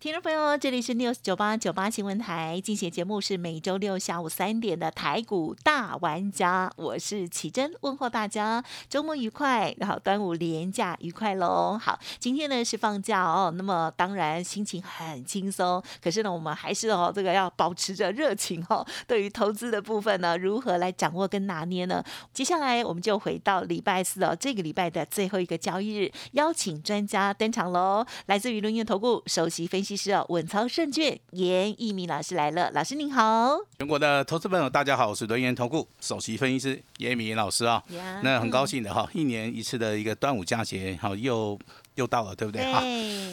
听众朋友，这里是 news 九八九八新闻台，进行节目是每周六下午三点的台股大玩家，我是启珍，问候大家周末愉快，然后端午连假愉快喽。好，今天呢是放假哦，那么当然心情很轻松，可是呢我们还是哦这个要保持着热情哦。对于投资的部分呢，如何来掌握跟拿捏呢？接下来我们就回到礼拜四哦，这个礼拜的最后一个交易日，邀请专家登场喽，来自于轮源投顾首席分析。其实哦，稳操胜券，严一鸣老师来了。老师您好，全国的投资朋友大家好，我是轮研投顾首席分析师严一鸣老师啊。那很高兴的哈，一年一次的一个端午佳节，好又又到了，对不对哈？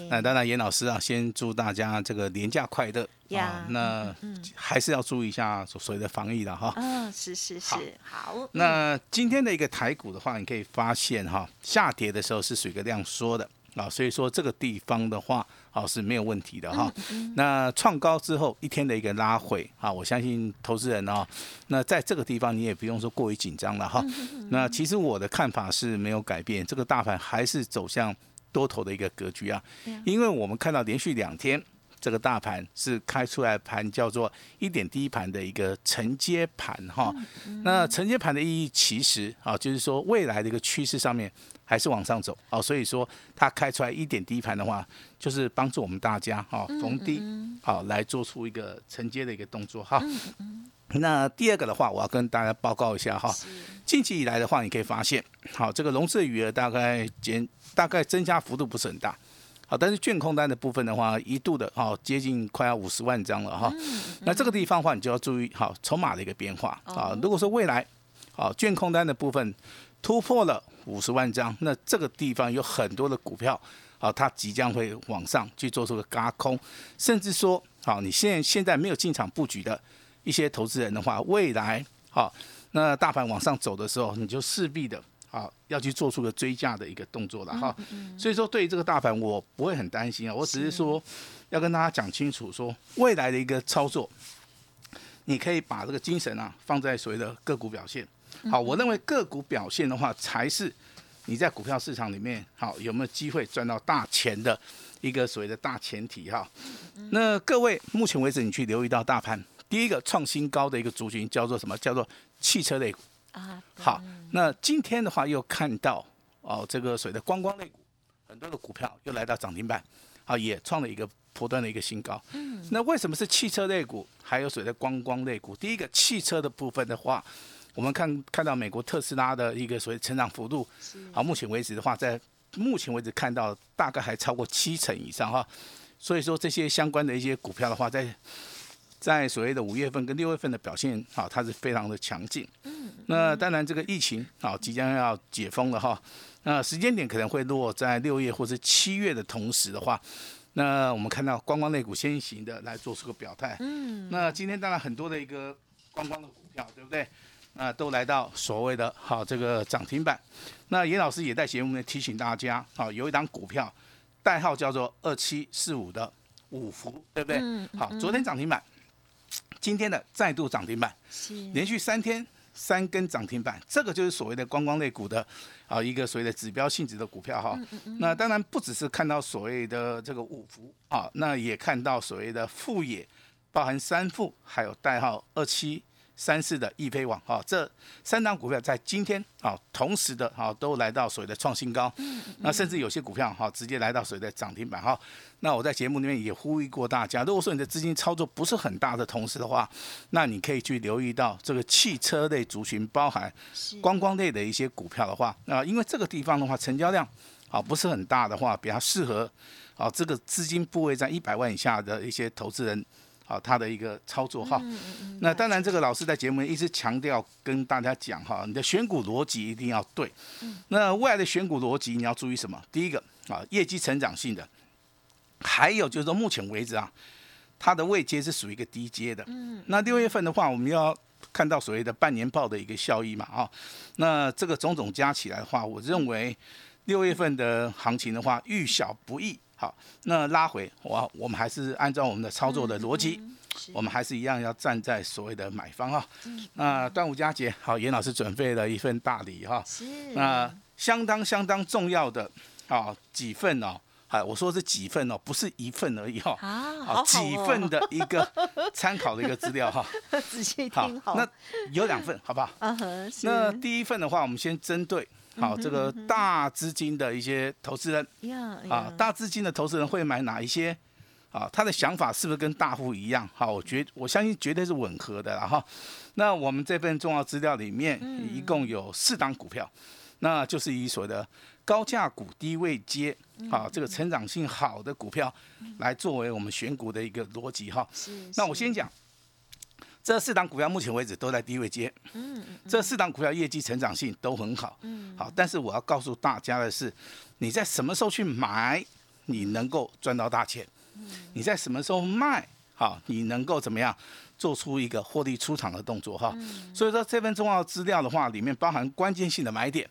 那当然，严老师啊，先祝大家这个年假快乐啊。那还是要注意一下所谓的防疫的哈。嗯，是是是，好。那今天的一个台股的话，你可以发现哈，下跌的时候是属于一个量缩的啊，所以说这个地方的话。啊，是没有问题的哈。那创高之后一天的一个拉回啊，我相信投资人啊，那在这个地方你也不用说过于紧张了哈。那其实我的看法是没有改变，这个大盘还是走向多头的一个格局啊。因为我们看到连续两天这个大盘是开出来盘叫做一点低盘的一个承接盘哈。那承接盘的意义其实啊，就是说未来的一个趋势上面。还是往上走哦，所以说它开出来一点低盘的话，就是帮助我们大家哈逢低好来做出一个承接的一个动作哈。那第二个的话，我要跟大家报告一下哈，近期以来的话，你可以发现好这个融资余额大概减大概增加幅度不是很大，好，但是券空单的部分的话，一度的哈接近快要五十万张了哈。那这个地方的话，你就要注意好筹码的一个变化啊。如果说未来好券空单的部分突破了。五十万张，那这个地方有很多的股票，好，它即将会往上去做出个嘎空，甚至说，好，你现在现在没有进场布局的一些投资人的话，未来，好，那大盘往上走的时候，你就势必的，好，要去做出个追价的一个动作了哈。所以说，对于这个大盘，我不会很担心啊，我只是说要跟大家讲清楚，说未来的一个操作，你可以把这个精神啊放在所谓的个股表现。好，我认为个股表现的话，才是你在股票市场里面好有没有机会赚到大钱的一个所谓的大前提哈。那各位目前为止，你去留意到大盘第一个创新高的一个族群叫做什么？叫做汽车类股啊。好，那今天的话又看到哦，这个所谓的观光类股，很多的股票又来到涨停板，啊，也创了一个波段的一个新高。嗯。那为什么是汽车类股，还有所谓的观光类股？第一个汽车的部分的话。我们看看到美国特斯拉的一个所谓成长幅度，好，目前为止的话，在目前为止看到大概还超过七成以上哈，所以说这些相关的一些股票的话，在在所谓的五月份跟六月份的表现，好，它是非常的强劲。嗯，那当然这个疫情啊即将要解封了哈，那时间点可能会落在六月或者七月的同时的话，那我们看到观光类股先行的来做出个表态。嗯，那今天当然很多的一个观光的股票，对不对？啊，都来到所谓的好这个涨停板。那严老师也在节目里面提醒大家，好有一档股票，代号叫做二七四五的五福，对不对？好，昨天涨停板，今天的再度涨停板，连续三天三根涨停板，这个就是所谓的观光类股的啊一个所谓的指标性质的股票哈。那当然不只是看到所谓的这个五福啊，那也看到所谓的富野，包含三富，还有代号二七。三四的易飞网哈，这三档股票在今天啊，同时的啊都来到所谓的创新高，那甚至有些股票哈直接来到所谓的涨停板哈。那我在节目里面也呼吁过大家，如果说你的资金操作不是很大的同时的话，那你可以去留意到这个汽车类族群，包含观光类的一些股票的话，那因为这个地方的话成交量啊不是很大的话，比较适合啊这个资金部位在一百万以下的一些投资人。好，他的一个操作哈，那当然这个老师在节目一直强调跟大家讲哈，你的选股逻辑一定要对。那未来的选股逻辑你要注意什么？第一个啊，业绩成长性的，还有就是说目前为止啊，它的位阶是属于一个低阶的。嗯。那六月份的话，我们要看到所谓的半年报的一个效益嘛，啊，那这个种种加起来的话，我认为六月份的行情的话，遇小不易。好，那拉回我我们还是按照我们的操作的逻辑，我们还是一样要站在所谓的买方哈。那端午佳节，好，严老师准备了一份大礼哈。是。那相当相当重要的啊几份哦，哎，我说是几份哦，不是一份而已哈。啊，好几份的一个 参考的一个资料哈。仔细听好。那有两份，好不好？嗯哼。那第一份的话，我们先针对。好，这个大资金的一些投资人，啊，大资金的投资人会买哪一些？啊，他的想法是不是跟大户一样？好，我觉我相信绝对是吻合的了哈。那我们这份重要资料里面，一共有四档股票，那就是以所谓的高价股、低位接，啊，这个成长性好的股票，来作为我们选股的一个逻辑哈。那我先讲。这四档股票目前为止都在低位接，嗯，这四档股票业绩成长性都很好，嗯，好，但是我要告诉大家的是，你在什么时候去买，你能够赚到大钱，嗯，你在什么时候卖，好，你能够怎么样做出一个获利出场的动作哈，所以说这份重要资料的话，里面包含关键性的买点，哦，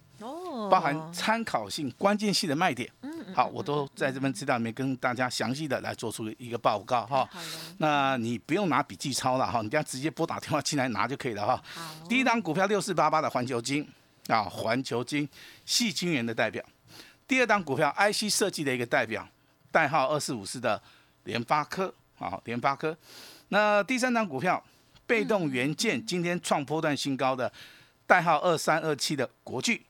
包含参考性关键性的卖点。好，我都在这份资料里面跟大家详细的来做出一个报告哈。那你不用拿笔记抄了哈，你这样直接拨打电话进来拿就可以了哈。第一档股票六四八八的环球金啊，环球金细晶圆的代表。第二档股票 IC 设计的一个代表，代号二四五四的联发科啊，联发科。那第三档股票被动元件今天创波段新高的，代号二三二七的国巨。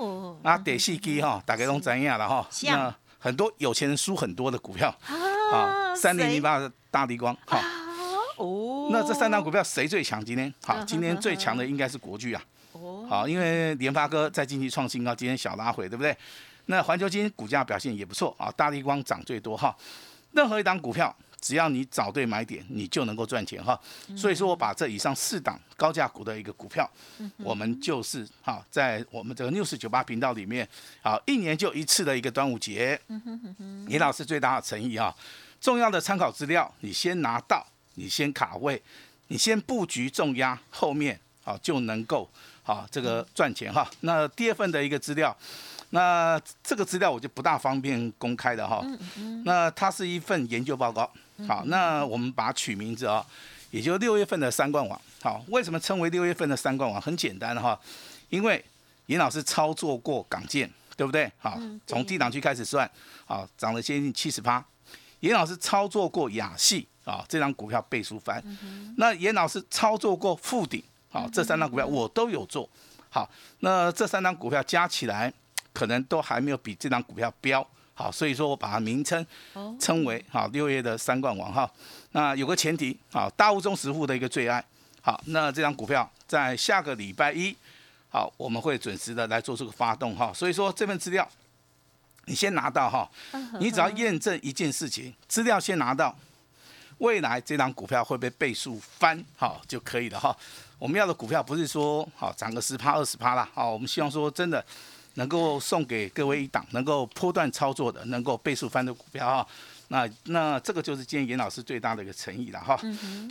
哦，那电视机哈，大概都怎样了哈？那很多有钱人输很多的股票啊，三零零八的大地光哈。哦，那这三档股票谁最强？今天好，今天最强的应该是国巨啊。哦，好，因为联发哥在近期创新高，今天小拉回，对不对？那环球金股价表现也不错啊，大地光涨最多哈。任何一档股票。只要你找对买点，你就能够赚钱哈。所以说我把这以上四档高价股的一个股票，我们就是哈，在我们这个六四九八频道里面，啊，一年就一次的一个端午节，李老师最大的诚意哈，重要的参考资料你先拿到，你先卡位，你先布局重压，后面啊就能够啊这个赚钱哈。那第二份的一个资料。那这个资料我就不大方便公开的哈。那它是一份研究报告。好，那我们把它取名字啊，也就六月份的三冠王。好，为什么称为六月份的三冠王？很简单哈，因为严老师操作过港建，对不对？好，从低档区开始算，好，涨了接近七十八。严老师操作过亚细啊，这张股票倍数翻。那严老师操作过富鼎，好，这三张股票我都有做。好，那这三张股票加起来。可能都还没有比这张股票标好，所以说我把它名称称为好六月的三冠王哈。那有个前提好，大物中实户的一个最爱好，那这张股票在下个礼拜一好，我们会准时的来做这个发动哈。所以说这份资料你先拿到哈，你只要验证一件事情，资料先拿到，未来这张股票会被倍数翻好就可以了哈。我们要的股票不是说好涨个十趴二十趴啦，好，我们希望说真的。能够送给各位一档能够波段操作的、能够倍数翻的股票哈，那那这个就是今天严老师最大的一个诚意了哈。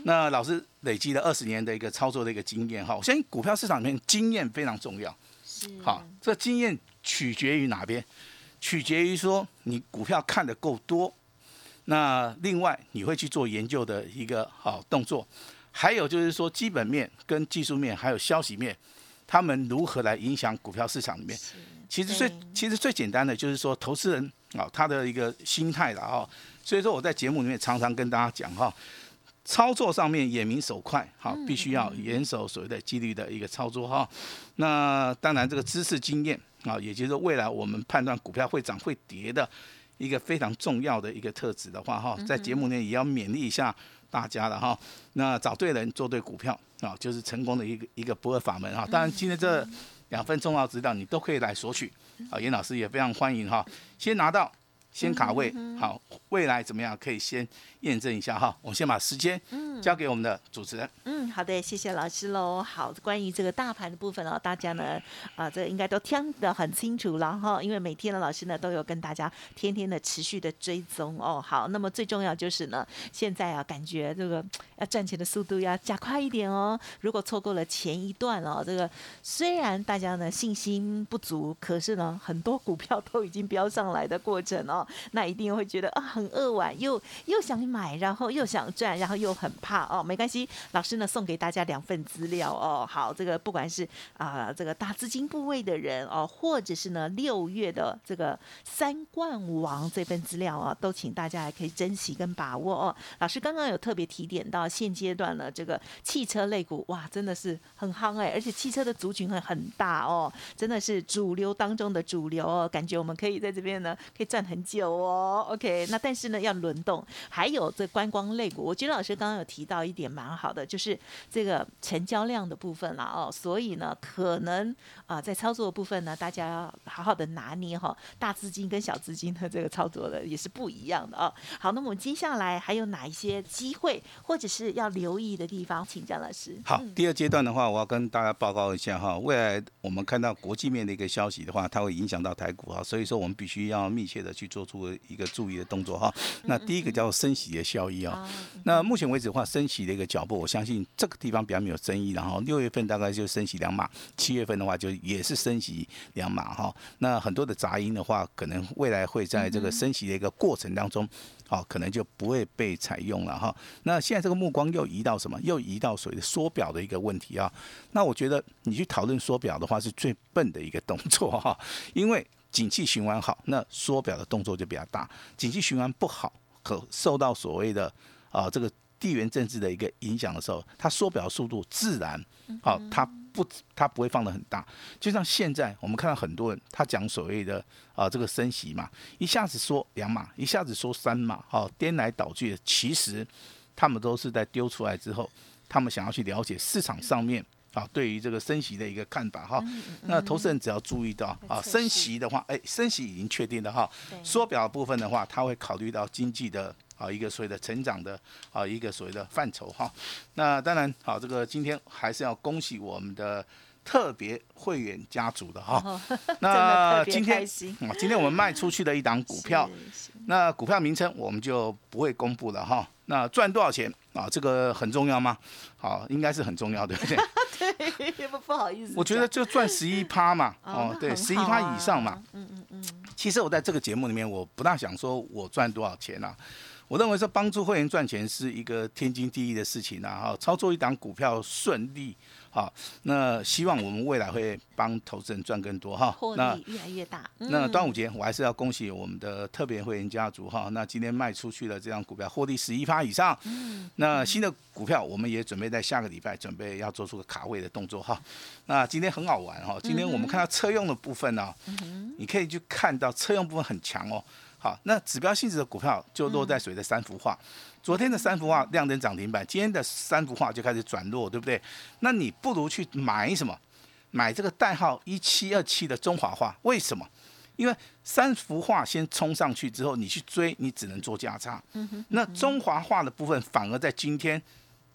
那老师累积了二十年的一个操作的一个经验哈，我相信股票市场里面经验非常重要。好，这经验取决于哪边？取决于说你股票看的够多，那另外你会去做研究的一个好动作，还有就是说基本面跟技术面还有消息面。他们如何来影响股票市场里面？其实最其实最简单的就是说，投资人啊，他的一个心态了哈。所以说我在节目里面常常跟大家讲哈，操作上面眼明手快，哈，必须要严守所谓的纪律的一个操作哈。那当然这个知识经验啊，也就是未来我们判断股票会涨会跌的一个非常重要的一个特质的话哈，在节目里也要勉励一下大家了哈。那找对人做对股票。啊，就是成功的一个一个不二法门哈。当然，今天这两份重要指导你都可以来索取啊。严老师也非常欢迎哈。先拿到，先卡位，好，未来怎么样可以先验证一下哈。我们先把时间交给我们的主持人。嗯，好的，谢谢老师喽。好，关于这个大盘的部分哦，大家呢啊，这应该都听得很清楚了哈。因为每天的老师呢都有跟大家天天的持续的追踪哦。好，那么最重要就是呢，现在啊，感觉这个要赚钱的速度要加快一点哦。如果错过了前一段哦，这个虽然大家呢信心不足，可是呢很多股票都已经飙上来的过程哦，那一定会觉得啊很扼腕，又又想买，然后又想赚，然后又很怕哦。没关系，老师呢送给大家两份资料哦。好，这个不管是啊这个大资金部位的人哦，或者是呢六月的这个三冠王这份资料啊，都请大家还可以珍惜跟把握哦。老师刚刚有特别提点到，现阶段呢这个汽车类股哇真的是很夯哎，而且汽车的族群很很大哦，真的是主流当中的主流哦，感觉我们可以在这边呢可以赚很久哦。OK，那但是呢要轮动，还有这观光类股，我觉得老师刚刚有提到一点蛮好的，就是这个成交量的部分了哦，所以呢可能啊在操作的部分呢，大家要好好的拿捏哈，大资金跟小资金的这个操作的也是不一样的哦。好，那么我们接下来还有哪一些机会或者是要留意的地方，请江老师。好，第二阶段的话，我要跟大家报告一下哈，未来我们看到国际面的一个消息的话，它会影响到台股啊，所以说我们必须要密切的去做出一个注意的动作哈。那第一个叫做升息的效益啊，那目前为止的话，升息的一个脚步，我相信这个地方比较没有争议，然后六月份大概就升息两码，七月份的话就也是升息两码哈。那很多的杂音的话，可能未来会在这个升息的一个过程当中。好，可能就不会被采用了哈。那现在这个目光又移到什么？又移到所谓的缩表的一个问题啊。那我觉得你去讨论缩表的话，是最笨的一个动作哈。因为景气循环好，那缩表的动作就比较大；景气循环不好，可受到所谓的啊这个地缘政治的一个影响的时候，它缩表速度自然好，它。不，它不会放得很大，就像现在我们看到很多人，他讲所谓的啊这个升息嘛，一下子说两码，一下子说三码，好颠来倒去的，其实他们都是在丢出来之后，他们想要去了解市场上面啊对于这个升息的一个看法哈。那投资人只要注意到啊升息的话，哎升息已经确定了哈，缩表部分的话，他会考虑到经济的。啊，一个所谓的成长的啊，一个所谓的范畴哈。那当然，好，这个今天还是要恭喜我们的特别会员家族的哈。那今天啊，今天我们卖出去的一档股 票，那股票名称我们就不会公布了哈。那赚多少钱啊？这个很重要吗？好，应该是很重要，对不对？对，不 不好意思。我觉得就赚十一趴嘛，哦，对，十一趴以上嘛。嗯嗯嗯。其实我在这个节目里面，我不大想说我赚多少钱啊。我认为说帮助会员赚钱是一个天经地义的事情啊！哈，操作一档股票顺利，好，那希望我们未来会帮投资人赚更多哈。获利越来越大。那端午节我还是要恭喜我们的特别会员家族哈。那今天卖出去的这张股票，获利十一趴以上。嗯。那新的股票我们也准备在下个礼拜准备要做出个卡位的动作哈。那今天很好玩哈，今天我们看到车用的部分呢，你可以去看到车用部分很强哦。好，那指标性质的股票就落在水的三幅画。昨天的三幅画亮灯涨停板，今天的三幅画就开始转弱，对不对？那你不如去买什么？买这个代号一七二七的中华画。为什么？因为三幅画先冲上去之后，你去追，你只能做价差。那中华画的部分反而在今天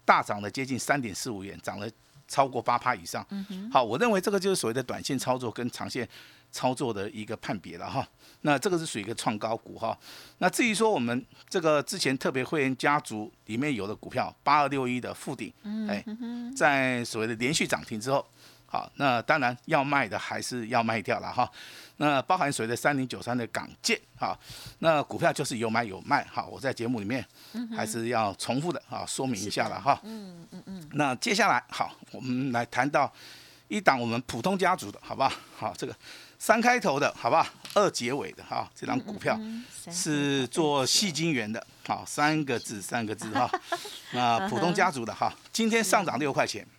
大涨了接近三点四五元，涨了超过八趴以上。好，我认为这个就是所谓的短线操作跟长线。操作的一个判别了哈，那这个是属于一个创高股哈。那至于说我们这个之前特别会员家族里面有的股票八二六一的附顶，哎，在所谓的连续涨停之后，好，那当然要卖的还是要卖掉了哈。那包含所谓的三零九三的港建，哈，那股票就是有买有卖哈。我在节目里面还是要重复的啊，说明一下了哈。嗯嗯嗯。那接下来好，我们来谈到一档我们普通家族的好不好？好，这个。三开头的好不好？二结尾的哈，这张股票是做细晶圆的，好，三个字，三个字哈。那普通家族的哈，今天上涨六块钱，好，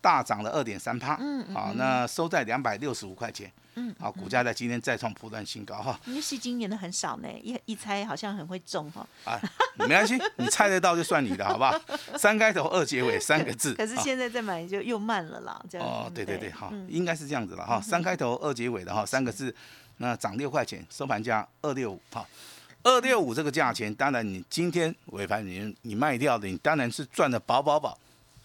大涨了二点三帕，嗯嗯好，那收在两百六十五块钱，嗯，好，股价在今天再创波段新高哈，因为戏精演的很少呢，一一猜好像很会中哈。啊，没关系，你猜得到就算你的好不好？三开头二结尾三个字，啊 可是现在再买就又慢了啦，这样。哦，嗯对对对，好，嗯应该是这样子了哈，三开头二结尾的哈，三个字，那涨六块钱，收盘价二六五哈，二六五这个价钱，当然你今天尾盘你你卖掉的，你当然是赚的饱饱饱，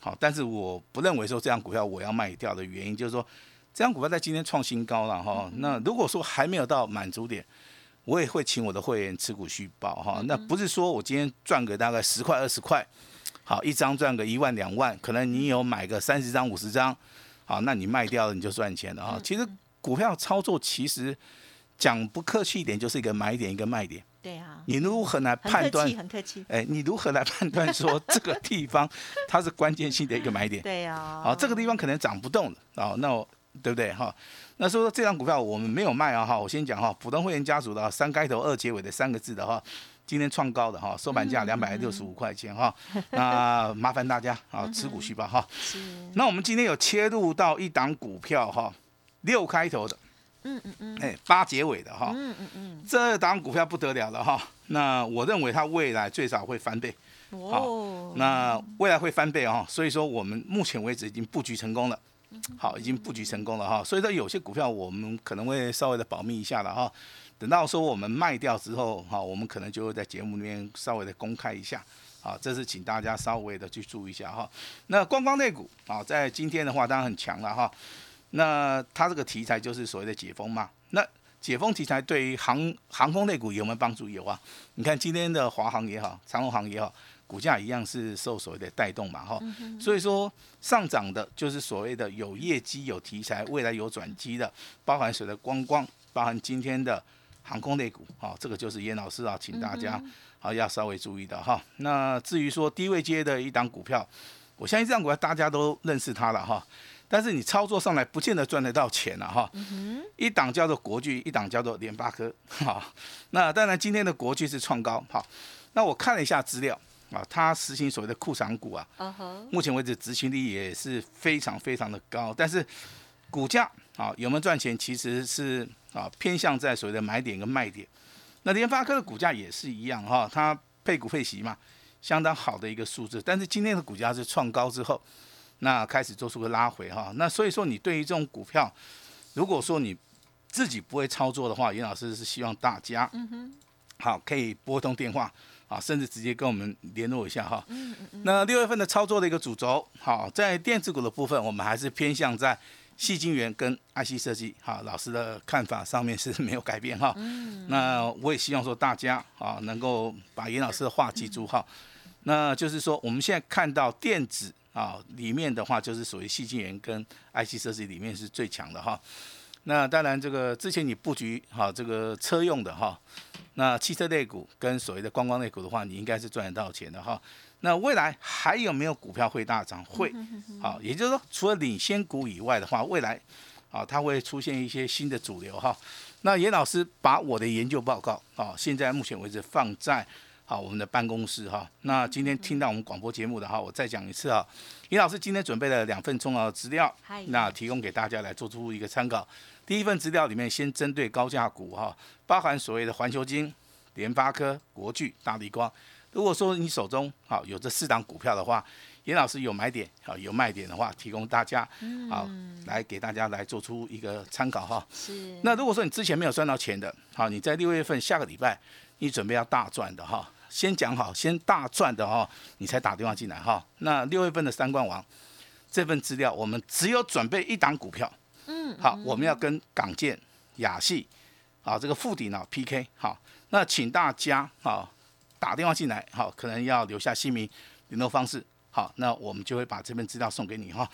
好，但是我不认为说这样股票我要卖掉的原因，就是说这样股票在今天创新高了哈，那如果说还没有到满足点。我也会请我的会员持股续报哈，那不是说我今天赚个大概十块二十块，好一张赚个一万两万，可能你有买个三十张五十张，好，那你卖掉了你就赚钱了哈。其实股票操作其实讲不客气一点，就是一个买点一个卖点，对啊，你如何来判断很客气，？很客气。哎，你如何来判断说这个地方它是关键性的一个买点？对呀。好，这个地方可能涨不动了，哦，那我对不对哈？那所以说这张股票我们没有卖啊哈，我先讲哈，普通会员家族的三开头二结尾的三个字的哈，今天创高的哈，收盘价两百六十五块钱哈，那麻烦大家啊持股续报哈。是，那我们今天有切入到一档股票哈，六开头的，嗯嗯嗯，哎，八结尾的哈，嗯嗯嗯，这档股票不得了了哈。那我认为它未来最少会翻倍。哦，那未来会翻倍哦，所以说我们目前为止已经布局成功了，好，已经布局成功了哈。所以说有些股票我们可能会稍微的保密一下了哈，等到说我们卖掉之后哈，我们可能就会在节目里面稍微的公开一下。好，这是请大家稍微的去注意一下哈。那观光类股啊，在今天的话当然很强了哈。那它这个题材就是所谓的解封嘛。那解封题材对于航航空类股有没有帮助？有啊。你看今天的华航也好，长荣航也好，股价一样是受所谓的带动嘛，哈、所以说上涨的就是所谓的有业绩、有题材、未来有转机的，包含所谓的观光，包含今天的航空类股，哈、这个就是严老师啊，请大家啊要稍微注意的哈。那至于说低位接的一档股票，我相信这档股票大家都认识它了哈。但是你操作上来不见得赚得到钱了哈，一档叫做国巨，一档叫做联发科，哈，那当然今天的国巨是创高，哈，那我看了一下资料啊，它实行所谓的库藏股啊，目前为止执行力也是非常非常的高，但是股价啊有没有赚钱，其实是啊偏向在所谓的买点跟卖点。那联发科的股价也是一样哈，它配股配息嘛，相当好的一个数字。但是今天的股价是创高之后，那开始做出个拉回哈。那所以说你对于这种股票，如果说你自己不会操作的话，严老师是希望大家，好可以拨通电话。啊，甚至直接跟我们联络一下哈。那六月份的操作的一个主轴，好，在电子股的部分，我们还是偏向在细晶圆跟 IC 设计，哈，老师的看法上面是没有改变哈。那我也希望说大家啊，能够把严老师的话记住哈。那就是说，我们现在看到电子啊里面的话，就是属于细晶圆跟 IC 设计里面是最强的哈。那当然，这个之前你布局哈这个车用的哈，那汽车类股跟所谓的观光类股的话，你应该是赚得到钱的哈。那未来还有没有股票会大涨？会，好，也就是说，除了领先股以外的话，未来啊它会出现一些新的主流哈。那严老师把我的研究报告啊，现在目前为止放在好我们的办公室哈。那今天听到我们广播节目的哈，我再讲一次啊，尹老师今天准备了两份重要的资料，那提供给大家来做出一个参考。第一份资料里面，先针对高价股哈，包含所谓的环球金、联发科、国巨、大力光。如果说你手中好有这四档股票的话，严老师有买点好有卖点的话，提供大家好来给大家来做出一个参考哈。是那如果说你之前没有赚到钱的，好，你在六月份下个礼拜你准备要大赚的哈，先讲好，先大赚的哈，你才打电话进来哈。那六月份的三冠王这份资料，我们只有准备一档股票，嗯，好，我们要跟港建、亚系，啊这个富鼎脑 PK，好，那请大家啊打电话进来，好，可能要留下姓名、联络方式，好，那我们就会把这份资料送给你哈。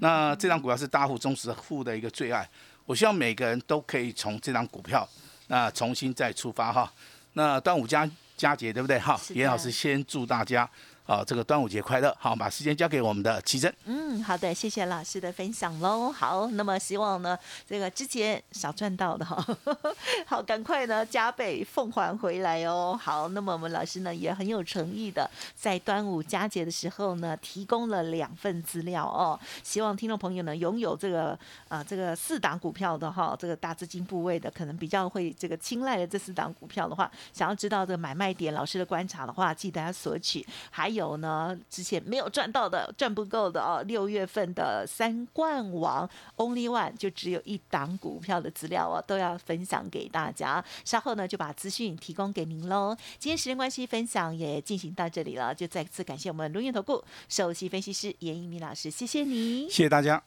那这张股票是大户、忠实户的一个最爱，我希望每个人都可以从这张股票那重新再出发哈。那端午佳佳节对不对？哈严老师先祝大家啊，这个端午节快乐！好，把时间交给我们的奇珍。嗯，好的，谢谢老师的分享喽。好，那么希望呢，这个之前少赚到的哈，好，赶快呢加倍奉还回来哦。好，那么我们老师呢也很有诚意的，在端午佳节的时候呢，提供了两份资料哦。希望听众朋友呢拥有这个啊这个四档股票的哈，这个大资金部位的，可能比较会这个青睐的这四档股票的话，想要知道这个买卖点，老师的观察的话，记得要索取。还有。有呢，之前没有赚到的，赚不够的哦。六月份的三冠王 Only One 就只有一档股票的资料哦，都要分享给大家。稍后呢，就把资讯提供给您喽。今天时间关系，分享也进行到这里了，就再次感谢我们龙岩投顾首席分析师严一鸣老师，谢谢你，谢谢大家。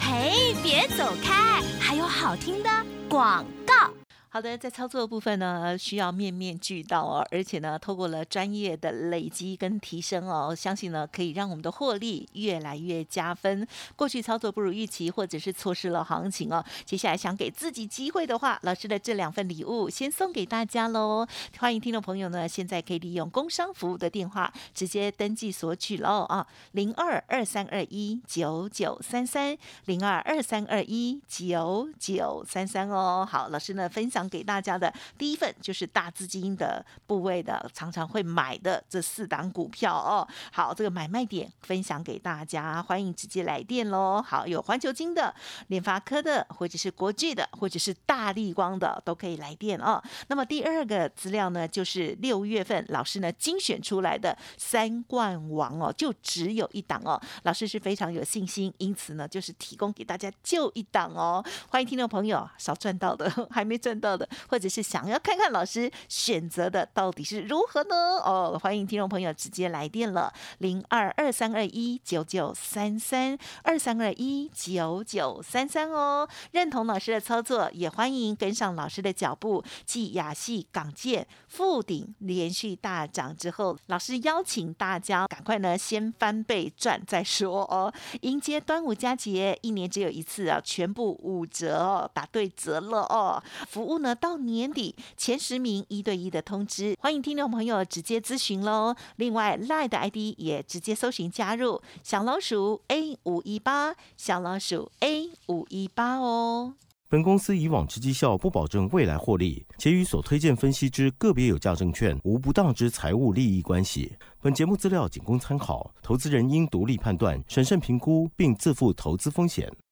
嘿，别走开，还有好听的广告。好的，在操作部分呢，需要面面俱到哦，而且呢，透过了专业的累积跟提升哦，相信呢，可以让我们的获利越来越加分。过去操作不如预期，或者是错失了行情哦，接下来想给自己机会的话，老师的这两份礼物先送给大家喽。欢迎听众朋友呢，现在可以利用工商服务的电话直接登记索取喽啊，零二二三二一九九三三，零二二三二一九九三三哦。好，老师呢分享。给大家的第一份就是大资金的部位的，常常会买的这四档股票哦。好，这个买卖点分享给大家，欢迎直接来电喽。好，有环球金的、联发科的，或者是国巨的，或者是大力光的，都可以来电哦。那么第二个资料呢，就是六月份老师呢精选出来的三冠王哦，就只有一档哦。老师是非常有信心，因此呢，就是提供给大家就一档哦。欢迎听众朋友少赚到的，还没赚到。或者是想要看看老师选择的到底是如何呢？哦，欢迎听众朋友直接来电了，零二二三二一九九三三二三二一九九三三哦。认同老师的操作，也欢迎跟上老师的脚步。继亚细港建复顶连续大涨之后，老师邀请大家赶快呢先翻倍赚再说哦。迎接端午佳节，一年只有一次啊，全部五折哦，打对折了哦，服务。呢，到年底前十名一对一的通知，欢迎听众朋友直接咨询喽。另外，Line 的 ID 也直接搜寻加入小老鼠 A 五一八，小老鼠 A 五一八哦。本公司以往之绩效不保证未来获利，且与所推荐分析之个别有价证券无不当之财务利益关系。本节目资料仅供参考，投资人应独立判断、审慎评估，并自负投资风险。